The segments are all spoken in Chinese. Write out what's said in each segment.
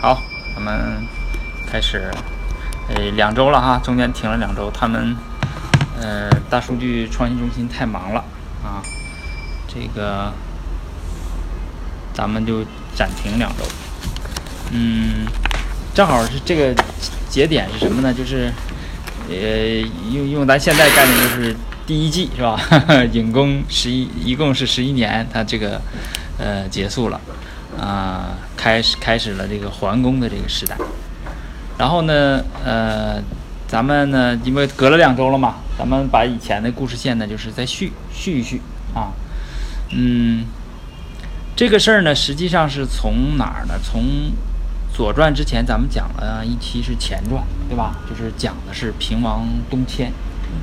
好，咱们开始。呃，两周了哈，中间停了两周，他们呃大数据创新中心太忙了啊，这个咱们就暂停两周。嗯，正好是这个节点是什么呢？就是呃用用咱现在概念就是第一季是吧？引工十一，一共是十一年，它这个呃结束了啊，开始开始了这个桓公的这个时代。然后呢，呃，咱们呢，因为隔了两周了嘛，咱们把以前的故事线呢，就是再续续一续啊。嗯，这个事儿呢，实际上是从哪儿呢？从《左传》之前，咱们讲了一期是前传，对吧？就是讲的是平王东迁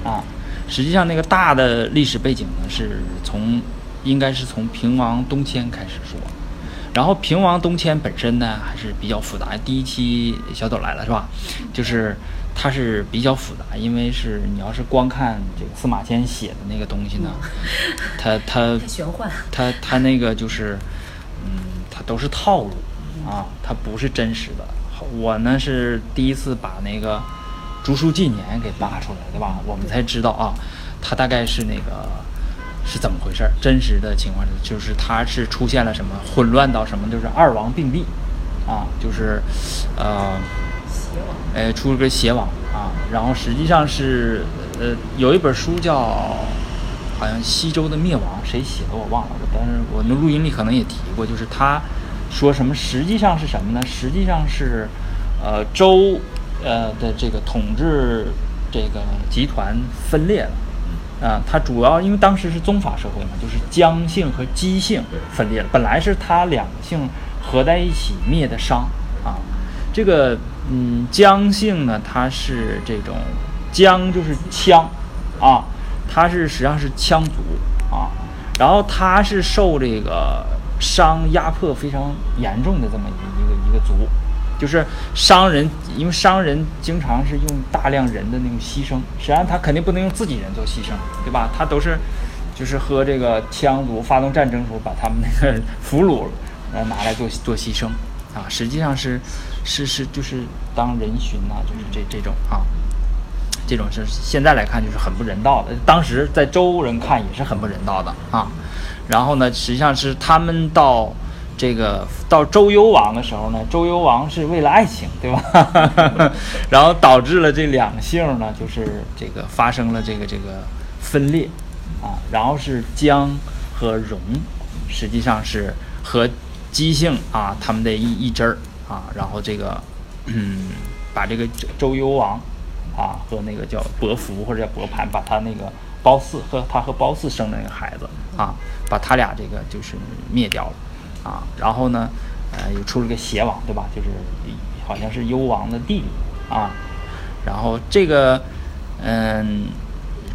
啊。实际上，那个大的历史背景呢，是从应该是从平王东迁开始说。然后平王东迁本身呢还是比较复杂。第一期小抖来了是吧？就是它是比较复杂，因为是你要是光看这个司马迁写的那个东西呢，他他 玄幻，他他那个就是嗯，他都是套路啊，他不是真实的。我呢是第一次把那个竹书纪年给扒出来，对吧？我们才知道啊，他大概是那个。是怎么回事？真实的情况是，就是他是出现了什么混乱到什么，就是二王并立，啊，就是，呃，哎，出了个邪王啊。然后实际上是，呃，有一本书叫，好像西周的灭亡，谁写的我忘了，但是我那录音里可能也提过，就是他说什么，实际上是什么呢？实际上是，呃，周，呃的这个统治这个集团分裂了。啊，它主要因为当时是宗法社会嘛，就是姜姓和姬姓分裂了。本来是它两姓合在一起灭的商啊。这个嗯，姜姓呢，它是这种姜就是羌啊，它是实际上是羌族啊。然后它是受这个商压迫非常严重的这么一一个一个族。就是商人，因为商人经常是用大量人的那种牺牲，实际上他肯定不能用自己人做牺牲，对吧？他都是，就是和这个羌族发动战争时候，把他们那个俘虏，呃，拿来做做牺牲，啊，实际上是，是是就是当人殉呐，就是这这种啊，这种是现在来看就是很不人道的，当时在周人看也是很不人道的啊。然后呢，实际上是他们到。这个到周幽王的时候呢，周幽王是为了爱情，对吧？然后导致了这两姓呢，就是这个发生了这个这个分裂啊。然后是姜和荣，实际上是和姬姓啊他们的一一支儿啊。然后这个嗯，把这个周幽王啊和那个叫伯服或者叫伯盘，把他那个褒姒和他和褒姒生的那个孩子啊，把他俩这个就是灭掉了。啊，然后呢，呃，又出了个邪王，对吧？就是好像是幽王的弟弟啊。然后这个，嗯，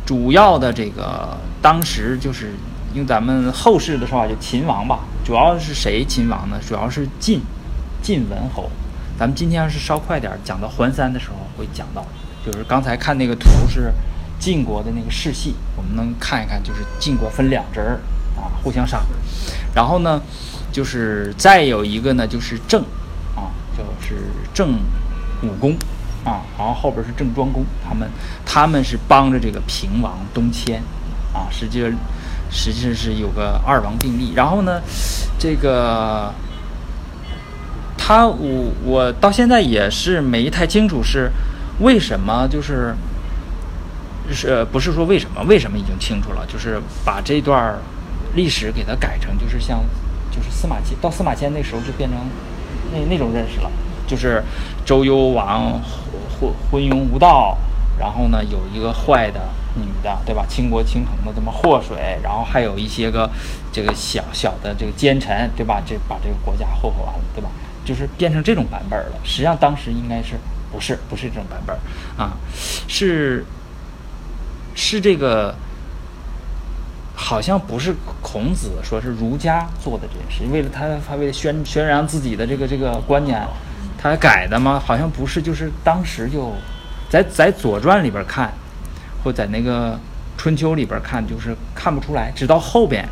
主要的这个当时就是用咱们后世的说法，就秦王吧。主要是谁秦王呢？主要是晋，晋文侯。咱们今天要是稍快点讲到环三的时候会讲到，就是刚才看那个图是晋国的那个世系，我们能看一看，就是晋国分两支儿啊，互相杀。然后呢？就是再有一个呢，就是郑，啊，就是郑武公，啊，然后后边是郑庄公，他们他们是帮着这个平王东迁，啊，实际上实际上是有个二王并立。然后呢，这个他我我到现在也是没太清楚是为什么，就是是不是说为什么？为什么已经清楚了？就是把这段历史给它改成就是像。就是司马迁到司马迁那时候就变成那那种认识了，就是周幽王昏昏庸无道，然后呢有一个坏的女的，对吧？倾国倾城的这么祸水，然后还有一些个这个小小的这个奸臣，对吧？这把这个国家祸祸完了，对吧？就是变成这种版本了。实际上当时应该是不是不是这种版本啊？是是这个。好像不是孔子说是儒家做的这件事，为了他他为了宣宣扬自己的这个这个观念，他改的吗？好像不是，就是当时就在在《左传》里边看，或在那个《春秋》里边看，就是看不出来。直到后边，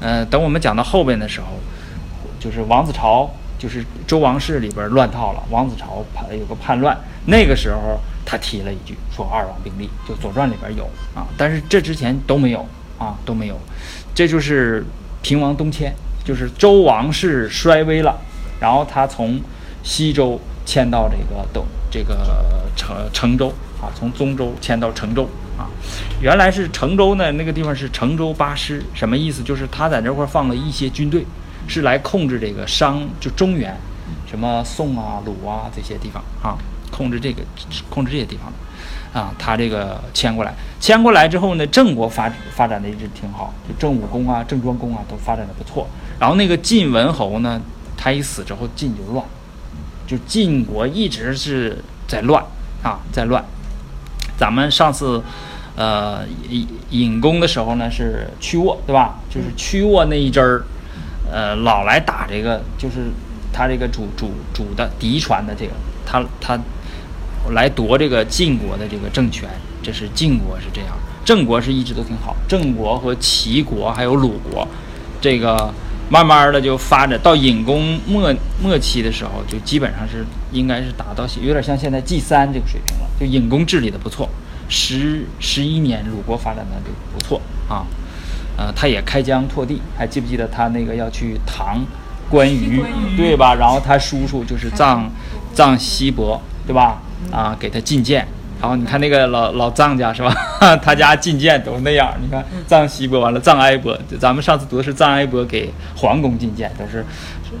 呃，等我们讲到后边的时候，就是王子朝就是周王室里边乱套了，王子朝叛有个叛乱，那个时候他提了一句说二王并立，就《左传》里边有啊，但是这之前都没有啊，都没有，这就是平王东迁，就是周王室衰微了，然后他从西周迁到这个东这个成成州啊，从宗周迁到成州啊，原来是成州呢，那个地方是成州八师，什么意思？就是他在那块放了一些军队，是来控制这个商，就中原，什么宋啊、鲁啊这些地方啊，控制这个控制这些地方的啊，他这个迁过来，迁过来之后呢，郑国发发展的一直挺好，就郑武公啊、郑庄公啊都发展的不错。然后那个晋文侯呢，他一死之后，晋就乱，就晋国一直是在乱啊，在乱。咱们上次，呃，引引弓的时候呢是屈沃，对吧？就是屈沃那一支儿，呃，老来打这个，就是他这个主主主的嫡传的这个，他他来夺这个晋国的这个政权，这是晋国是这样，郑国是一直都挺好，郑国和齐国还有鲁国，这个慢慢的就发展到隐公末末期的时候，就基本上是应该是达到有点像现在 G 三这个水平了，就隐公治理的不错，十十一年鲁国发展的就不错啊，呃，他也开疆拓地，还记不记得他那个要去唐关羽，对吧？然后他叔叔就是臧臧西伯，对吧？啊，给他觐见。然后你看那个老老藏家是吧？他家觐见都是那样。你看藏西伯完了，藏哀伯，咱们上次读的是藏哀伯给皇宫觐见，都是，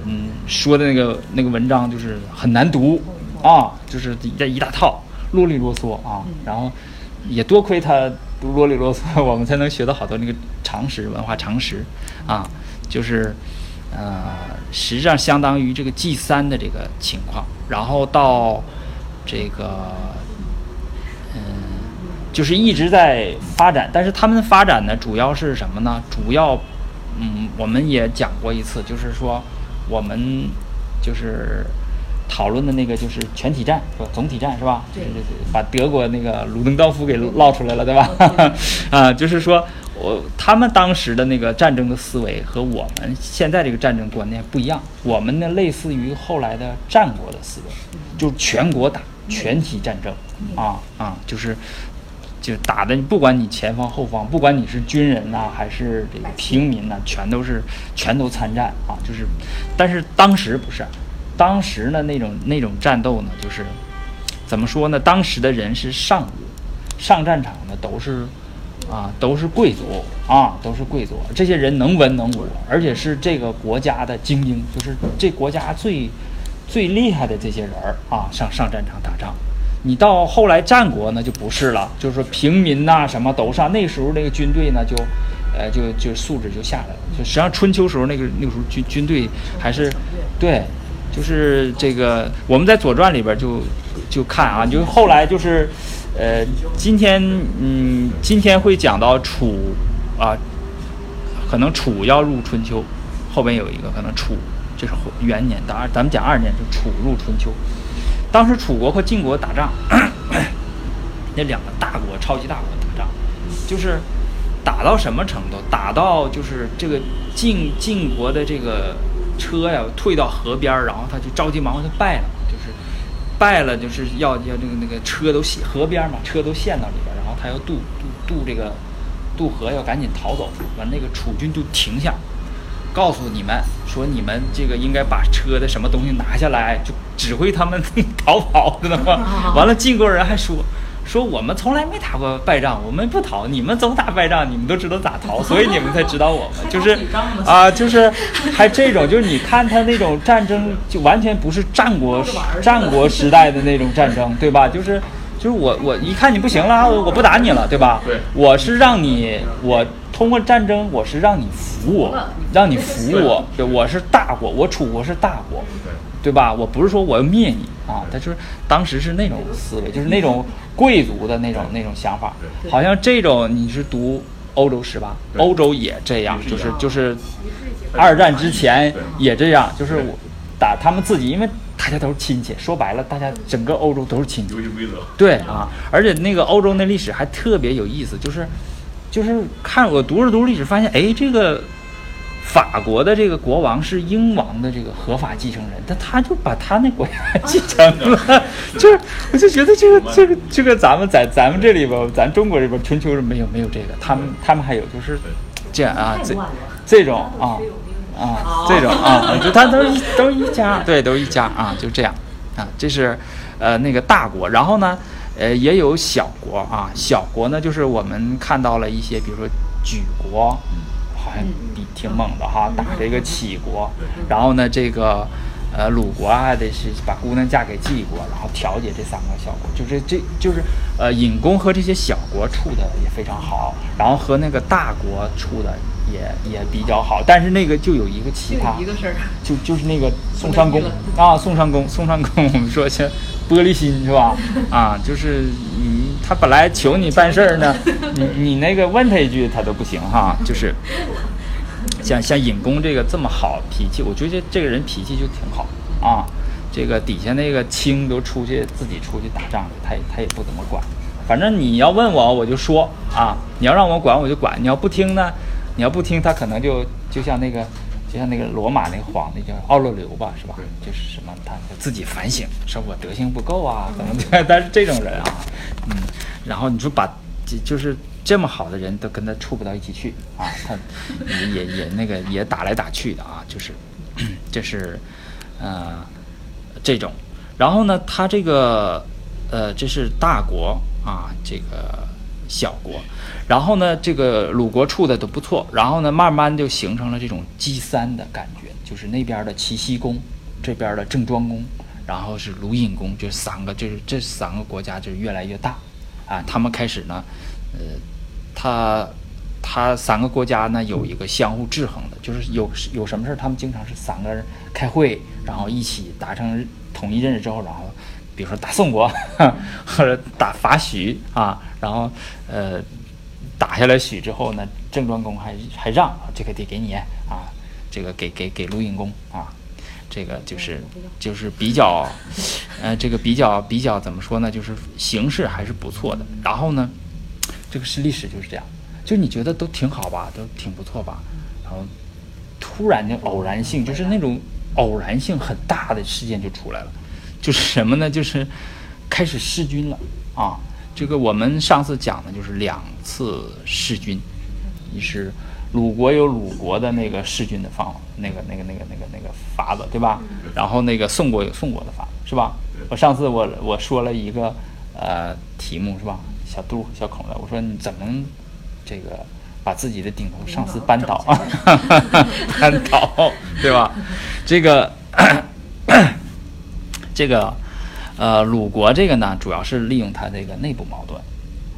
嗯，说的那个那个文章就是很难读啊，就是一一大套啰里啰嗦啊。然后也多亏他读啰里啰嗦，我们才能学到好多那个常识、文化常识啊。就是呃，实际上相当于这个 G 三的这个情况。然后到这个。嗯，就是一直在发展，但是他们发展呢，主要是什么呢？主要，嗯，我们也讲过一次，就是说，我们就是讨论的那个就是全体战，是？总体战是吧？对对对，把德国那个鲁登道夫给捞出来了，对吧？啊，就是说我他们当时的那个战争的思维和我们现在这个战争观念不一样，我们呢类似于后来的战国的思维，就是全国打。全体战争，啊啊，就是，就打的，不管你前方后方，不管你是军人呐，还是这个平民呐，全都是全都参战啊，就是，但是当时不是，当时呢那种那种战斗呢，就是怎么说呢？当时的人是上，上战场的都是啊，都是贵族啊，都是贵族，这些人能文能武，而且是这个国家的精英，就是这国家最。最厉害的这些人儿啊，上上战场打仗。你到后来战国呢，就不是了，就是说平民呐，什么都上。那时候那个军队呢，就，呃，就就素质就下来了。就实际上春秋时候那个那个时候军军队还是，对，就是这个我们在《左传》里边就就看啊，就后来就是，呃，今天嗯，今天会讲到楚啊，可能楚要入春秋，后边有一个可能楚。这是元年，当然咱们讲二年，就楚入春秋。当时楚国和晋国打仗，那两个大国，超级大国打仗，就是打到什么程度？打到就是这个晋晋国的这个车呀，退到河边，然后他就着急忙慌就败了，败了，就是要要那个那个车都陷河边嘛，车都陷到里边，然后他要渡渡渡这个渡河，要赶紧逃走，完那个楚军就停下。告诉你们说，你们这个应该把车的什么东西拿下来，就指挥他们 逃跑，知道吗？完了，晋国人还说说我们从来没打过败仗，我们不逃，你们总打败仗，你们都知道咋逃，所以你们才知道我们就是 啊，就是还这种，就是你看他那种战争，就完全不是战国战国时代的那种战争，对吧？就是就是我我一看你不行了，我我不打你了，对吧？对，我是让你我。通过战争，我是让你服我，让你服我。对，我是大国，我楚国是大国，对吧？我不是说我要灭你啊，他就是当时是那种思维，就是那种贵族的那种那种想法。好像这种你是读欧洲史吧？欧洲也这样，就是就是二战之前也这样，就是我打他们自己，因为大家都是亲戚。说白了，大家整个欧洲都是亲戚。游戏规则。对啊，而且那个欧洲那历史还特别有意思，就是。就是看我读着读历史，发现哎，这个法国的这个国王是英王的这个合法继承人，但他就把他那国家 继承了，就是我就觉得这个这个这个咱们在咱们这里边，咱中国这边春秋是没有没有这个，他们他们还有就是这样啊，这这种啊啊这种啊，就他都是都是一家，对，都是一家啊，就这样啊，这是呃那个大国，然后呢呃也有小国啊，小国呢就是我们看到了一些，比如说举国。好像比挺猛的哈，打这个齐国，然后呢，这个呃鲁国啊得是把姑娘嫁给晋国，然后调解这三个小国，就是这就是呃尹公和这些小国处的也非常好，然后和那个大国处的也也比较好，但是那个就有一个奇葩，一个事儿，就就是那个宋襄公啊，宋襄公，宋襄公，我们说像玻璃心是吧？啊，就是你他本来求你办事儿呢，你你那个问他一句他都不行哈，就是像像尹公这个这么好脾气，我觉得这个人脾气就挺好啊。这个底下那个卿都出去自己出去打仗去，他也他也不怎么管，反正你要问我我就说啊，你要让我管我就管，你要不听呢，你要不听他可能就就像那个。就像那个罗马那个皇帝叫奥勒留吧，是吧？就是什么，他自己反省，说我德行不够啊，怎么的？但是这种人啊，嗯，然后你说把，就是这么好的人都跟他处不到一起去啊，他也也那个也打来打去的啊，就是，这是，呃，这种。然后呢，他这个，呃，这是大国啊，这个。小国，然后呢，这个鲁国处的都不错，然后呢，慢慢就形成了这种积三的感觉，就是那边的齐僖公，这边的郑庄公，然后是鲁隐公，就三个，就是这三个国家就越来越大，啊，他们开始呢，呃，他他三个国家呢有一个相互制衡的，就是有有什么事儿，他们经常是三个人开会，然后一起达成统一认识之后，然后。比如说打宋国，或者打伐许啊，然后呃打下来许之后呢，郑庄公还还让这个得给你啊，这个给给给鲁隐公啊，这个就是就是比较呃这个比较比较怎么说呢，就是形势还是不错的。然后呢，这个是历史就是这样，就你觉得都挺好吧，都挺不错吧，然后突然的偶然性，就是那种偶然性很大的事件就出来了。就是什么呢？就是开始弑君了啊！这个我们上次讲的就是两次弑君，一是鲁国有鲁国的那个弑君的方，那个那个那个那个那个法子，对吧？然后那个宋国有宋国的法子，是吧？我上次我我说了一个呃题目是吧？小杜小孔的，我说你怎么这个把自己的顶头上司扳倒啊？扳倒对吧？这个。这个，呃，鲁国这个呢，主要是利用他这个内部矛盾，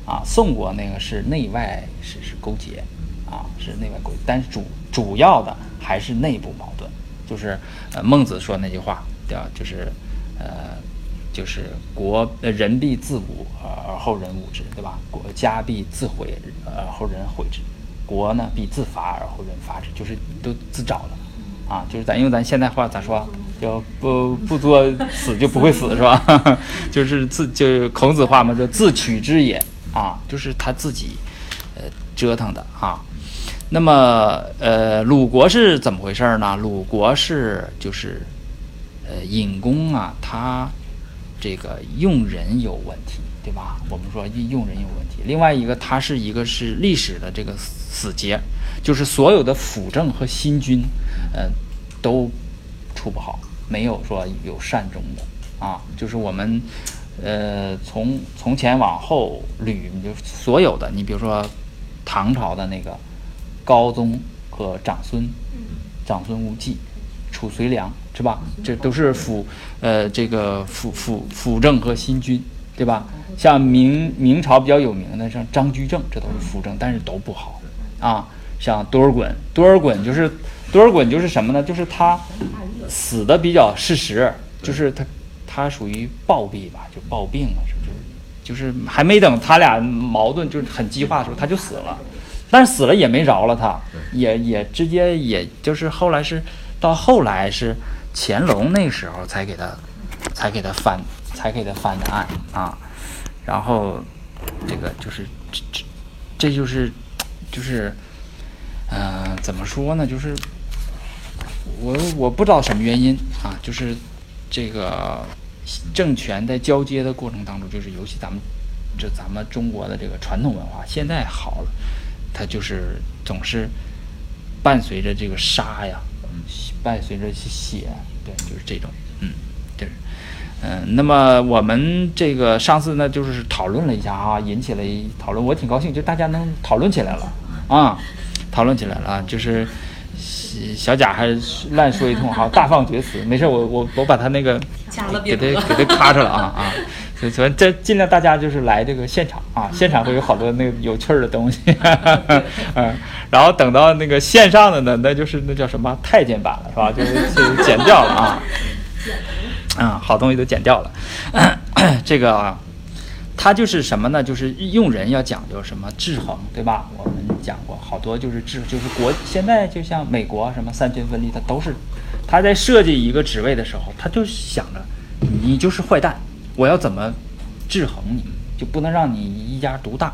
啊，宋国那个是内外是是勾结，啊，是内外勾结，但是主主要的还是内部矛盾，就是呃孟子说那句话，对吧？就是呃，就是国呃人必自侮而后人侮之，对吧？国家必自毁而后人毁之，国呢必自伐而后人伐之，就是都自找的，啊，就是咱用咱现代话咋说？就不不作死就不会死是吧？就是自就是孔子话嘛，就自取之也啊，就是他自己呃折腾的啊。那么呃鲁国是怎么回事呢？鲁国是就是呃尹公啊，他这个用人有问题，对吧？我们说用人有问题。另外一个，它是一个是历史的这个死结，就是所有的辅政和新君，呃都处不好。没有说有善终的啊，就是我们，呃，从从前往后捋，就所有的，你比如说唐朝的那个高宗和长孙，长孙无忌、褚遂良，是吧？这都是辅，呃，这个辅辅辅政和新君，对吧？像明明朝比较有名的，像张居正，这都是辅政，但是都不好啊。像多尔衮，多尔衮就是多尔衮就是什么呢？就是他。死的比较事实，就是他，他属于暴毙吧，就暴病了，是不是？就是还没等他俩矛盾就是很激化的时候，他就死了。但是死了也没饶了他，也也直接也就是后来是到后来是乾隆那时候才给他才给他翻才给他翻的案啊。然后这个就是这这这就是就是嗯，怎么说呢？就是我我不知道什么原因啊，就是这个政权在交接的过程当中，就是尤其咱们这咱们中国的这个传统文化，现在好了，它就是总是伴随着这个杀呀，伴随着血，对，就是这种，嗯，就是。嗯，那么我们这个上次呢，就是讨论了一下啊，引起了讨论，我挺高兴，就大家能讨论起来了。啊，讨论起来了，就是小贾还乱说一通，好大放厥词，没事，我我我把他那个给他给他咔着了啊啊，所以这尽量大家就是来这个现场啊，现场会有好多那个有趣儿的东西，嗯，然后等到那个线上的呢，那就是那叫什么太监版了是吧？就是就剪掉了啊。啊，好东西都剪掉了。这个啊，它就是什么呢？就是用人要讲究什么制衡，对吧？我们讲过好多，就是制，就是国现在就像美国什么三权分立，它都是他在设计一个职位的时候，他就想着你就是坏蛋，我要怎么制衡你，就不能让你一家独大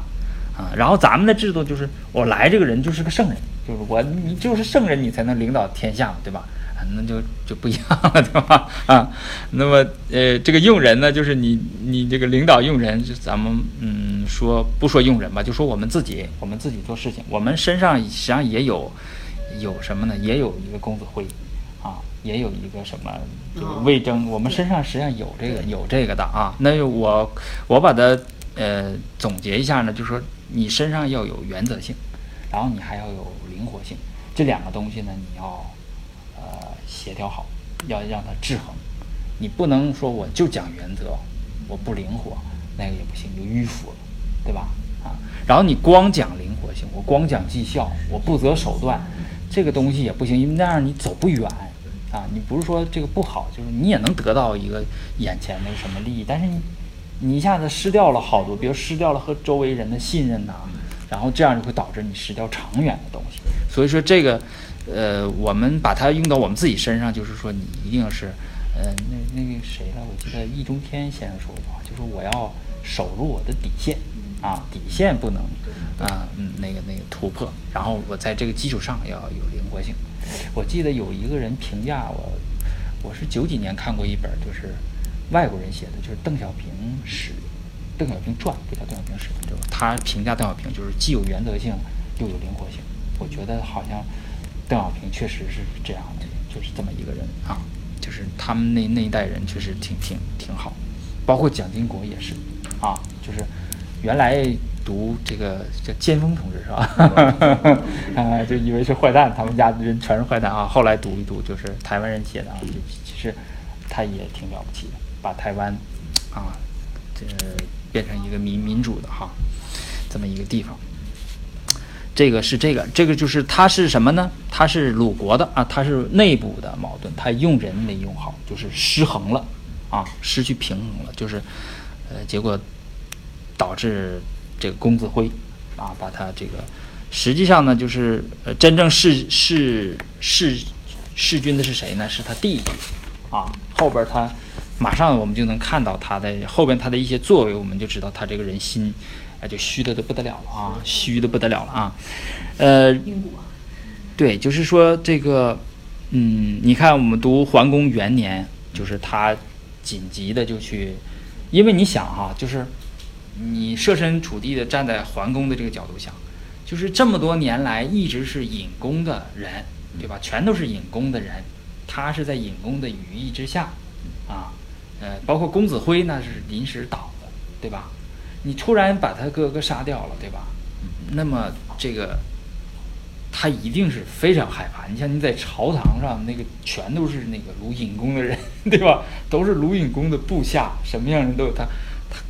啊。然后咱们的制度就是，我来这个人就是个圣人，就是我你就是圣人，你才能领导天下，对吧？那就就不一样了，对吧？啊，那么呃，这个用人呢，就是你你这个领导用人，就咱们嗯说不说用人吧，就说我们自己，我们自己做事情，我们身上实际上也有有什么呢？也有一个公子辉，也有一个什么魏征，我们身上实际上有这个有这个的啊。那我我把它呃总结一下呢，就是说你身上要有原则性，然后你还要有灵活性，这两个东西呢，你要呃。协调好，要让它制衡。你不能说我就讲原则，我不灵活，那个也不行，就迂腐了，对吧？啊，然后你光讲灵活性，我光讲绩效，我不择手段，这个东西也不行，因为那样你走不远啊。你不是说这个不好，就是你也能得到一个眼前的什么利益，但是你你一下子失掉了好多，比如失掉了和周围人的信任呐，然后这样就会导致你失掉长远的东西。所以说这个。呃，我们把它用到我们自己身上，就是说你一定是，呃，那那个谁了？我记得易中天先生说过，就是我要守住我的底线，啊，底线不能，啊，嗯，那个那个突破，然后我在这个基础上要有灵活性。我记得有一个人评价我，我是九几年看过一本，就是外国人写的，就是邓小平史，邓小平传，不叫邓小平史，就他评价邓小平就是既有原则性又有灵活性。我觉得好像。邓小平确实是这样的，就是这么一个人啊，就是他们那那一代人确实挺挺挺好，包括蒋经国也是啊，就是原来读这个叫尖峰同志是吧？啊，就以为是坏蛋，他们家人全是坏蛋啊。后来读一读，就是台湾人写的啊，就其实他也挺了不起的，把台湾啊这变成一个民民主的哈这么一个地方。这个是这个，这个就是他是什么呢？他是鲁国的啊，他是内部的矛盾，他用人没用好，就是失衡了啊，失去平衡了，就是呃，结果导致这个公子辉啊，把他这个实际上呢，就是呃，真正弑弑弑弑君的是谁呢？是他弟弟啊，后边他马上我们就能看到他的后边他的一些作为，我们就知道他这个人心。那就虚的都不得了了啊，虚的不得了了啊，呃，对，就是说这个，嗯，你看我们读桓公元年，就是他紧急的就去，因为你想哈，就是你设身处地的站在桓公的这个角度想，就是这么多年来一直是隐公的人，对吧？全都是隐公的人，他是在隐公的羽翼之下，啊，呃，包括公子辉那是临时倒的，对吧？你突然把他哥哥杀掉了，对吧？那么这个他一定是非常害怕。你像你在朝堂上，那个全都是那个鲁隐公的人，对吧？都是鲁隐公的部下，什么样人都有。他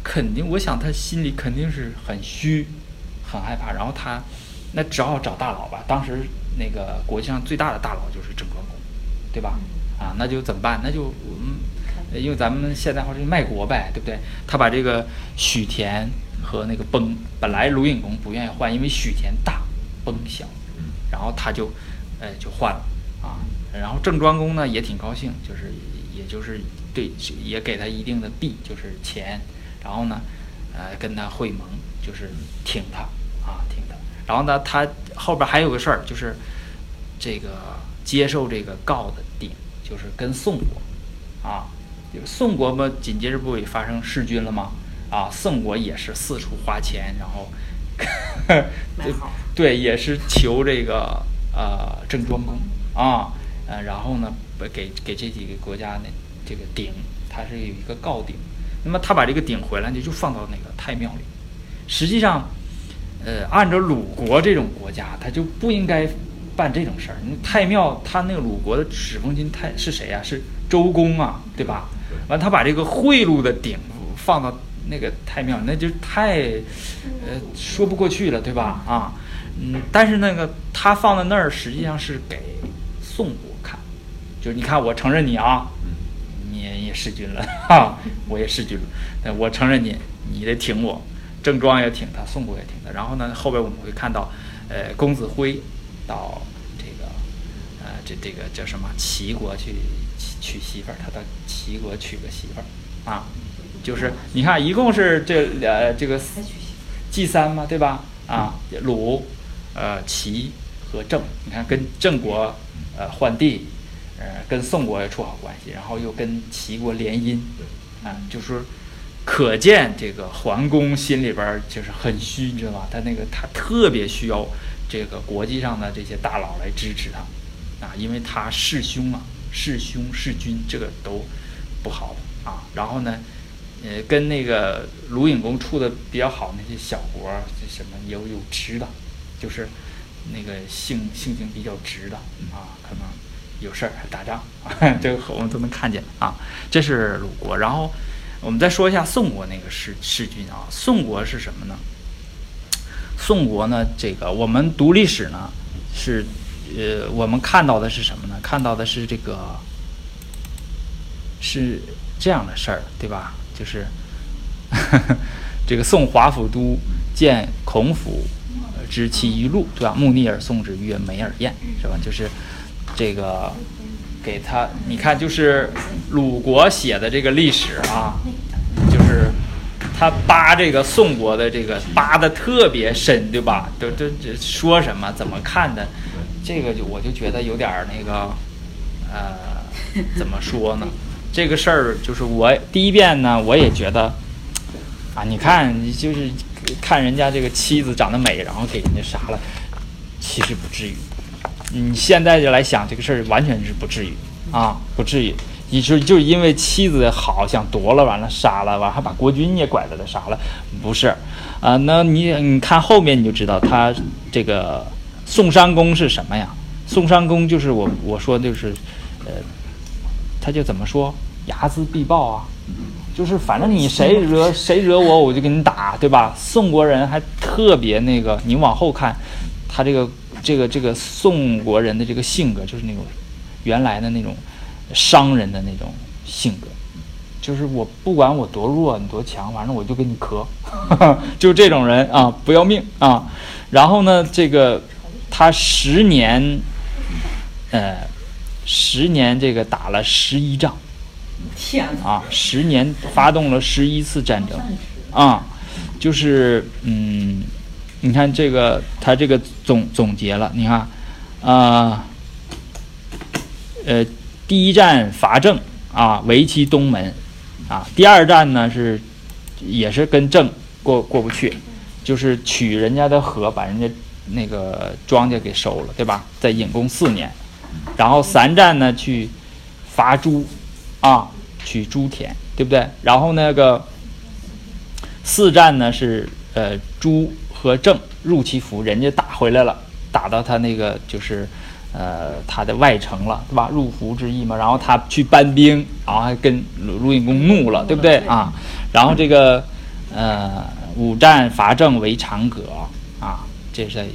肯定，我想他心里肯定是很虚，很害怕。然后他那只好找大佬吧。当时那个国际上最大的大佬就是郑庄公，对吧？啊，那就怎么办？那就嗯。因为咱们现在话就卖国呗，对不对？他把这个许田和那个崩，本来卢隐公不愿意换，因为许田大，崩小，然后他就，呃，就换了啊。然后郑庄公呢也挺高兴，就是也就是对，也给他一定的币，就是钱，然后呢，呃，跟他会盟，就是挺他啊，挺他。然后呢，他后边还有个事儿，就是这个接受这个告的鼎，就是跟宋国啊，就是宋国嘛，紧接着不也发生弑君了吗？啊，宋国也是四处花钱，然后 对，也是求这个呃郑庄公啊，呃，然后呢，给给这几个国家呢这个鼎，它是有一个告鼎，那么他把这个鼎回来呢，就放到那个太庙里。实际上，呃，按照鲁国这种国家，他就不应该办这种事儿。你太庙，他那个鲁国的始封君太是谁呀、是周公啊，对吧？完，他把这个贿赂的鼎放到那个太庙，那就太呃说不过去了，对吧？啊，嗯，但是那个他放在那儿，实际上是给宋国看，就是你看，我承认你啊，你也弑君了，哈，我也弑君了，但我承认你，你得挺我，郑庄也挺他，宋国也挺他。然后呢，后边我们会看到，呃，公子辉到这个，呃，这这个叫什么齐国去娶媳妇儿，他到齐国娶个媳妇儿，啊，就是你看，一共是这呃这个祭三嘛，对吧？啊，鲁、呃齐和郑，你看跟郑国呃换地，呃跟宋国也处好关系，然后又跟齐国联姻，啊，就是可见这个桓公心里边儿就是很虚，你知道吧？他那个他特别需要这个国际上的这些大佬来支持他，啊，因为他弑兄啊，弑兄弑君这个都不好啊。然后呢，呃，跟那个鲁隐公处的比较好那些小国儿，这什么有有直的，就是那个性性情比较直的啊，可能有事儿还打仗，这个我们都能看见啊。这是鲁国，然后我们再说一下宋国那个弑弑君啊。宋国是什么呢？宋国呢，这个我们读历史呢，是呃，我们看到的是什么呢？看到的是这个是这样的事儿，对吧？就是 这个宋华府都见孔府之其一路，对吧？穆尼尔宋之曰梅尔宴，是吧？就是这个给他，你看，就是鲁国写的这个历史啊，就是他扒这个宋国的这个扒的特别深，对吧？都都这说什么怎么看的，这个就我就觉得有点那个，呃，怎么说呢？这个事儿就是我第一遍呢，我也觉得，啊，你看，你就是看人家这个妻子长得美，然后给人家杀了，其实不至于。你现在就来想这个事儿，完全是不至于啊，不至于。你说就是因为妻子好想夺了，完了杀了，完还把国君也拐着了杀了，不是？啊，那你你看后面你就知道他这个宋襄公是什么呀？宋襄公就是我我说就是，呃，他就怎么说睚眦必报啊，就是反正你谁惹谁惹我，我就给你打，对吧？宋国人还特别那个，你往后看，他这个这个这个宋国人的这个性格，就是那种原来的那种商人的那种性格，就是我不管我多弱，你多强，反正我就跟你磕，就这种人啊，不要命啊。然后呢，这个他十年，呃，十年这个打了十一仗。天哪！啊，十年发动了十一次战争，啊，就是嗯，你看这个他这个总总结了，你看，啊，呃，第一战伐郑啊，围其东门，啊，第二战呢是也是跟郑过过不去，就是取人家的河，把人家那个庄稼给收了，对吧？在隐公四年，然后三战呢去伐朱，啊，取朱田，对不对？然后那个四战呢是呃朱和郑入其府，人家打回来了，打到他那个就是呃他的外城了，对吧？入伏之意嘛。然后他去搬兵，然后还跟鲁鲁隐公怒了，对不对啊？然后这个呃五战伐郑为长葛啊，这是在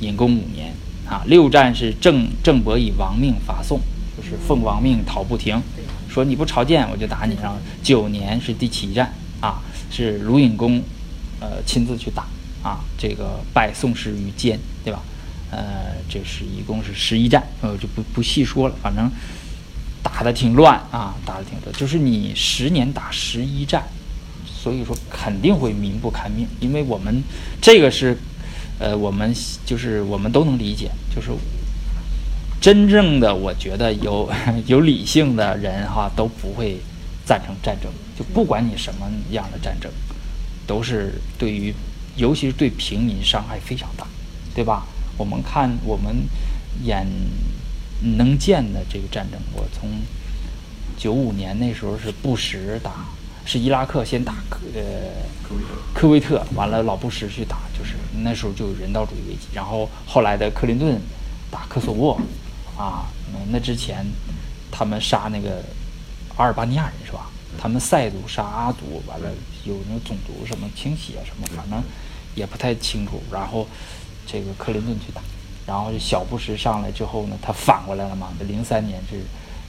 隐公五年啊。六战是郑郑伯以亡命伐宋，就是奉王命讨不停。说你不朝见我就打你。然后九年是第七战啊，是鲁隐公，呃亲自去打啊，这个败宋师于坚，对吧？呃，这是一共是十一战，呃就不不细说了，反正打的挺乱啊，打的挺乱。就是你十年打十一战，所以说肯定会民不堪命，因为我们这个是。呃，我们就是我们都能理解，就是真正的我觉得有有理性的人哈都不会赞成战争，就不管你什么样的战争，都是对于尤其是对平民伤害非常大，对吧？我们看我们眼能见的这个战争，我从九五年那时候是布什打，是伊拉克先打呃科威特，完了老布什去打，就是那时候就有人道主义危机，然后后来的克林顿打科索沃，啊，那之前他们杀那个阿尔巴尼亚人是吧？他们塞族杀阿族，完了有那个种族什么清洗啊什么，反正也不太清楚。然后这个克林顿去打，然后小布什上来之后呢，他反过来了嘛？零三年是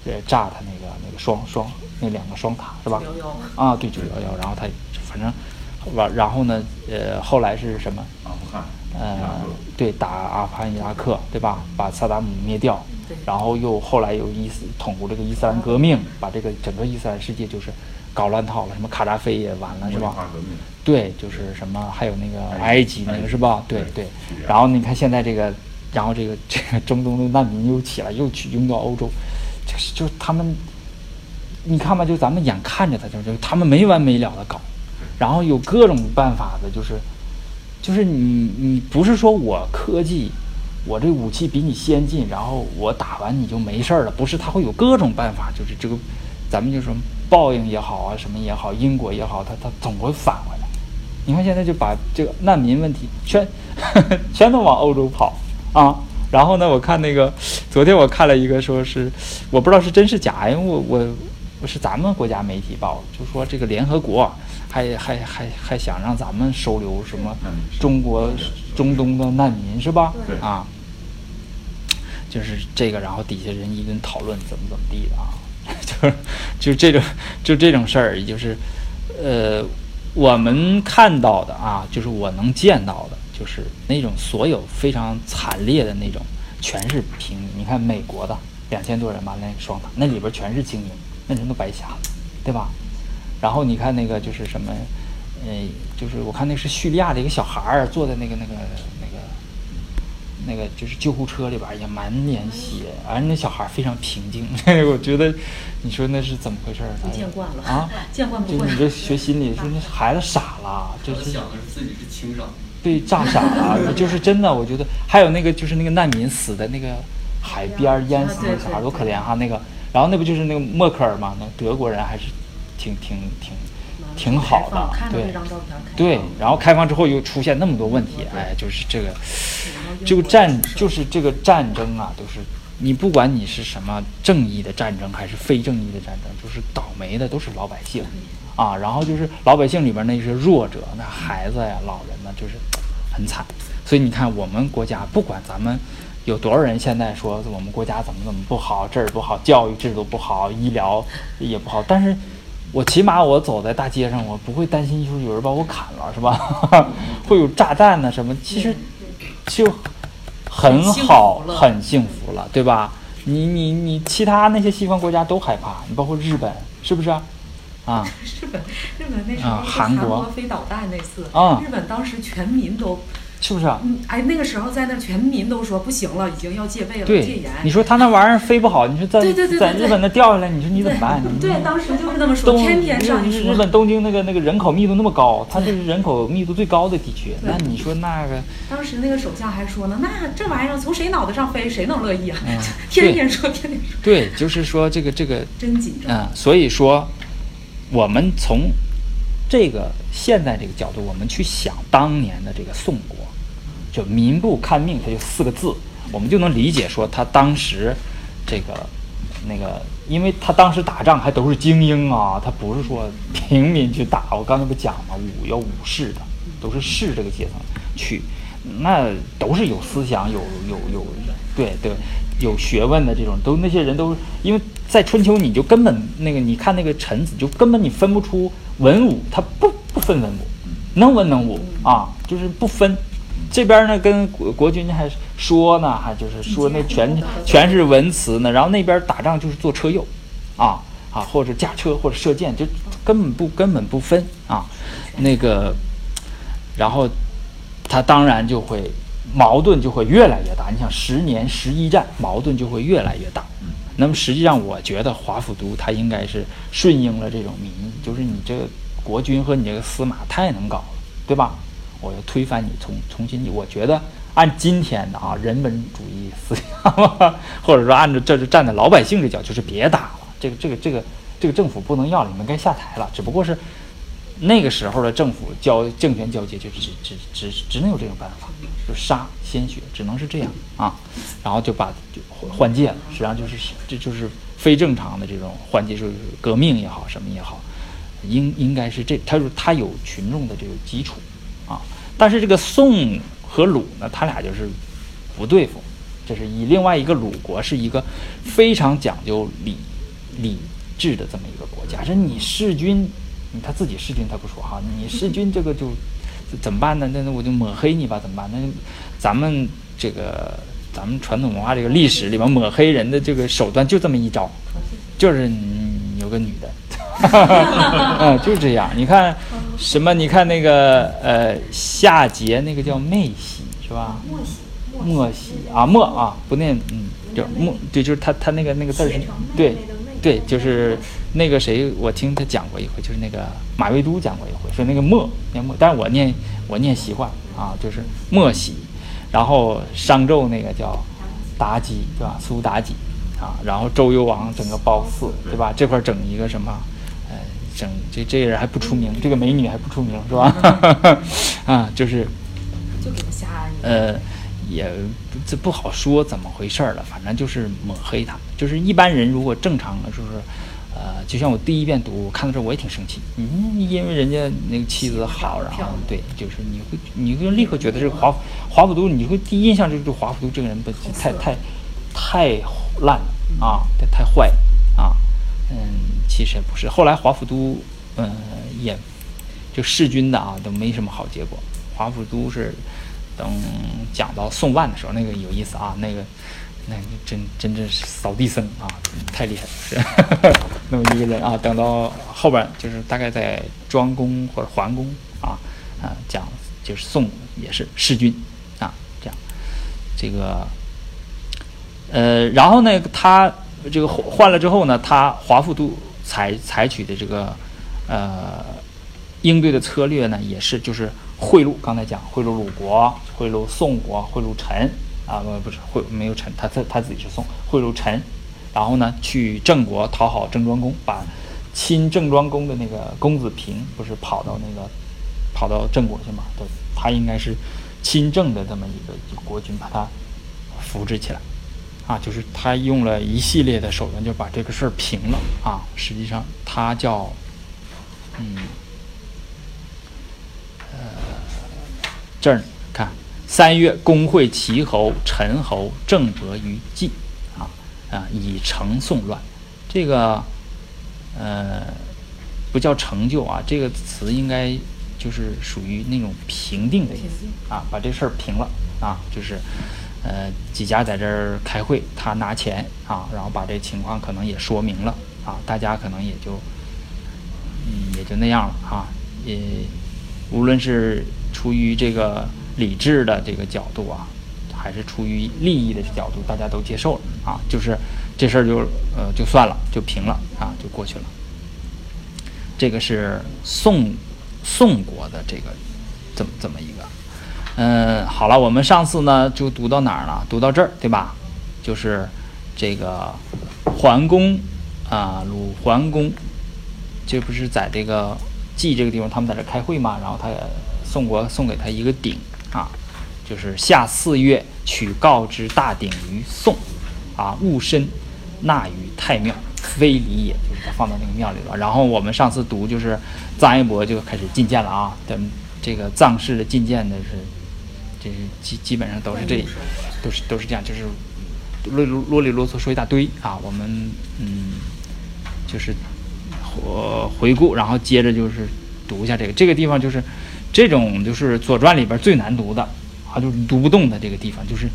呃炸他那个那个双双那两个双塔是吧？幺幺啊，对九幺幺，然后他反正完，然后呢，呃，后来是什么？阿富汗，呃，对，打阿富汗、伊拉克，对吧？把萨达姆灭掉对，然后又后来又伊斯统过这个伊斯兰革命，把这个整个伊斯兰世界就是搞乱套了，什么卡扎菲也完了，是吧？对，就是什么，还有那个埃埃及那个是吧？对对。然后你看现在这个，然后这个这个中东的难民又起来，又去涌到欧洲，就是就他们，你看吧，就咱们眼看着他就就他们没完没了的搞，然后有各种办法的，就是就是你你不是说我科技，我这武器比你先进，然后我打完你就没事儿了，不是，他会有各种办法，就是这个咱们就说报应也好啊，什么也好，因果也好，它它总会返回来。你看现在就把这个难民问题全 全都往欧洲跑啊。然后呢，我看那个昨天我看了一个，说是我不知道是真是假，因为我我我是咱们国家媒体报，就说这个联合国还还还还想让咱们收留什么中国中东的难民是吧？对啊，就是这个，然后底下人一顿讨论怎么怎么地的啊，就是就这种就这种事儿，也就是呃我们看到的啊，就是我能见到的，就是那种所有非常惨烈的那种，全是平民。你看美国的两千多人吧，那双塔那里边全是精英，那人都白瞎了，对吧？然后你看那个就是什么，呃，就是我看那是叙利亚的一个小孩儿坐在那个那个那个就是救护车里边也满脸血，而那小孩非常平静。我觉得，你说那是怎么回事见惯了啊，见惯就你这学心理，说那孩子傻了，就是想的是自己是轻伤，被炸傻了，就是真的。我觉得还有那个就是那个难民死在那个海边淹死那个小孩多可怜哈，那个。然后那不就是那个默克尔嘛，那德国人还是挺挺挺挺好的，对看到那张照片，对。然后开放之后又出现那么多问题，哎，就是这个这个战就是这个战争啊，都是你不管你是什么正义的战争还是非正义的战争，就是倒霉的都是老百姓啊。然后就是老百姓里边那些弱者，那孩子呀、老人呢，就是很惨。所以你看，我们国家不管咱们有多少人现在说我们国家怎么怎么不好，这儿不好，教育制度不好，医疗也不好，但是我起码我走在大街上，我不会担心说有人把我砍了，是吧？会有炸弹呢什么，其实就很好，很幸福了很幸福了，对吧？你你你，其他那些西方国家都害怕，你包括日本，是不是啊？啊，日本，日本那时啊候韩国国飞导弹那次，啊日本当时全民都，是不是啊？嗯，哎，那个时候在那全民都说不行了，已经要戒备了，戒对严。，你说他那玩意儿飞不好，你说在在日本那掉下来，你说你怎么办？你对，当时就是那么说，东天天上日一说。日本东京那个那个人口密度那么高，它就是人口密度最高的地区。那你说那个，当时那个首相还说呢，那这玩意儿从谁脑袋上飞，谁能乐意啊？嗯 天天说，天天说，对，就是说这个这个真紧张。嗯，所以说，我们从这个现在这个角度，我们去想当年的这个宋国，就民不看命，它就四个字，我们就能理解说他当时这个那个，因为他当时打仗还都是精英啊，他不是说平民去打。我刚才不讲嘛，武有武士的，都是士这个阶层去，那都是有思想、有有有，对对，有学问的这种，都那些人都因为在春秋，你就根本那个，你看那个臣子，就根本你分不出文武，他不不分文武，能文能武啊，就是不分。这边呢跟国国军还说呢，还就是说那全全是文辞呢，然后那边打仗就是坐车右，啊啊或者驾车或者射箭，就根本不根本不分啊，那个，然后他当然就会矛盾就会越来越大。你想十年十一战，矛盾就会越来越大。那么实际上，我觉得华府都他应该是顺应了这种民意，就是你这个国君和你这个司马太能搞了，对吧？我要推翻你，重重新。我觉得按今天的啊人本主义思想，或者说按照这是站在老百姓这角，就是别打了，这个这个这个这个政府不能要了，你们该下台了。只不过是。那个时候的政府交政权交接就只只只只能有这种办法，就杀鲜血，只能是这样啊，然后就把就换届了，实际上就是这就是非正常的这种换届，就是革命也好，什么也好，应应该是这，他说他有群众的这个基础，但是这个宋和鲁呢，他俩就是不对付，这是以另外一个鲁国是一个非常讲究礼礼制的这么一个国家，这你弑君。他自己弑君他不说哈，你弑君这个就怎么办呢？那那我就抹黑你吧，怎么办？那咱们这个咱们传统文化这个历史里边抹黑人的这个手段就这么一招，就是有个女的，嗯，就是这样。你看什么？你看那个呃夏桀那个叫妹喜是吧？莫喜莫喜啊莫啊不念嗯叫莫对就是他他那个那个字是对。对，就是那个谁，我听他讲过一回，就是那个马未都讲过一回，说那个墨念墨，但是我念我念习惯啊，就是墨喜，然后商纣那个叫妲己，对吧？苏妲己啊，然后周幽王整个褒姒，对吧？这块整一个什么，呃，整这这人还不出名，这个美女还不出名，是吧？啊，就是就给他瞎呃。也这不好说怎么回事儿了，反正就是抹黑他。就是一般人如果正常的，就是呃，就像我第一遍读看到这我也挺生气。嗯，因为人家那个妻子好，然后对，就是你会你就立刻觉得这个华华府都，你会第一印象就是华府都这个人不太太太烂啊，太太坏啊。嗯，其实也不是。后来华府都嗯也就弑君的啊，都没什么好结果。华府都是。等讲到宋万的时候，那个有意思啊，那个，那真真正是扫地僧啊，太厉害了，是 那么一个人啊。等到后边就是大概在庄公或者桓公啊啊讲，就是宋也是弑君啊，这样，这个，呃，然后呢，他这个换了之后呢，他华府都采采取的这个呃应对的策略呢，也是就是。贿赂，刚才讲贿赂鲁国，贿赂宋国，贿赂陈啊，不不是贿没有陈，他他他自己是宋，贿赂陈，然后呢去郑国讨好郑庄公，把亲郑庄公的那个公子平不是跑到那个跑到郑国去嘛？对，他应该是亲郑的这么一个国君，把他扶植起来啊，就是他用了一系列的手段就把这个事儿平了啊。实际上他叫嗯呃。这儿看，三月，公会齐侯、陈侯、郑伯于晋，啊啊，以成宋乱。这个，呃，不叫成就啊，这个词应该就是属于那种平定的意思啊，把这事儿平了啊，就是，呃，几家在这儿开会，他拿钱啊，然后把这情况可能也说明了啊，大家可能也就，嗯，也就那样了啊，也无论是。出于这个理智的这个角度啊，还是出于利益的角度，大家都接受了啊，就是这事儿就呃就算了，就平了啊，就过去了。这个是宋宋国的这个这么这么一，嗯，好了，我们上次呢就读到哪儿了？读到这儿对吧？就是这个桓公啊，鲁桓公，这不是在这个冀这个地方，他们在这开会嘛，然后他。宋国送给他一个鼎啊，就是夏四月取告之大鼎于宋，啊，戊申纳于太庙，非礼也，就是他放到那个庙里了。然后我们上次读就是臧一伯就开始进谏了啊，等这个臧氏的进谏的是，这基基本上都是这，都是都是这样，就是啰啰里啰嗦说一大堆啊。我们嗯，就是回回顾，然后接着就是读一下这个这个地方就是。这种就是《左传》里边最难读的啊，就是读不动的这个地方，就是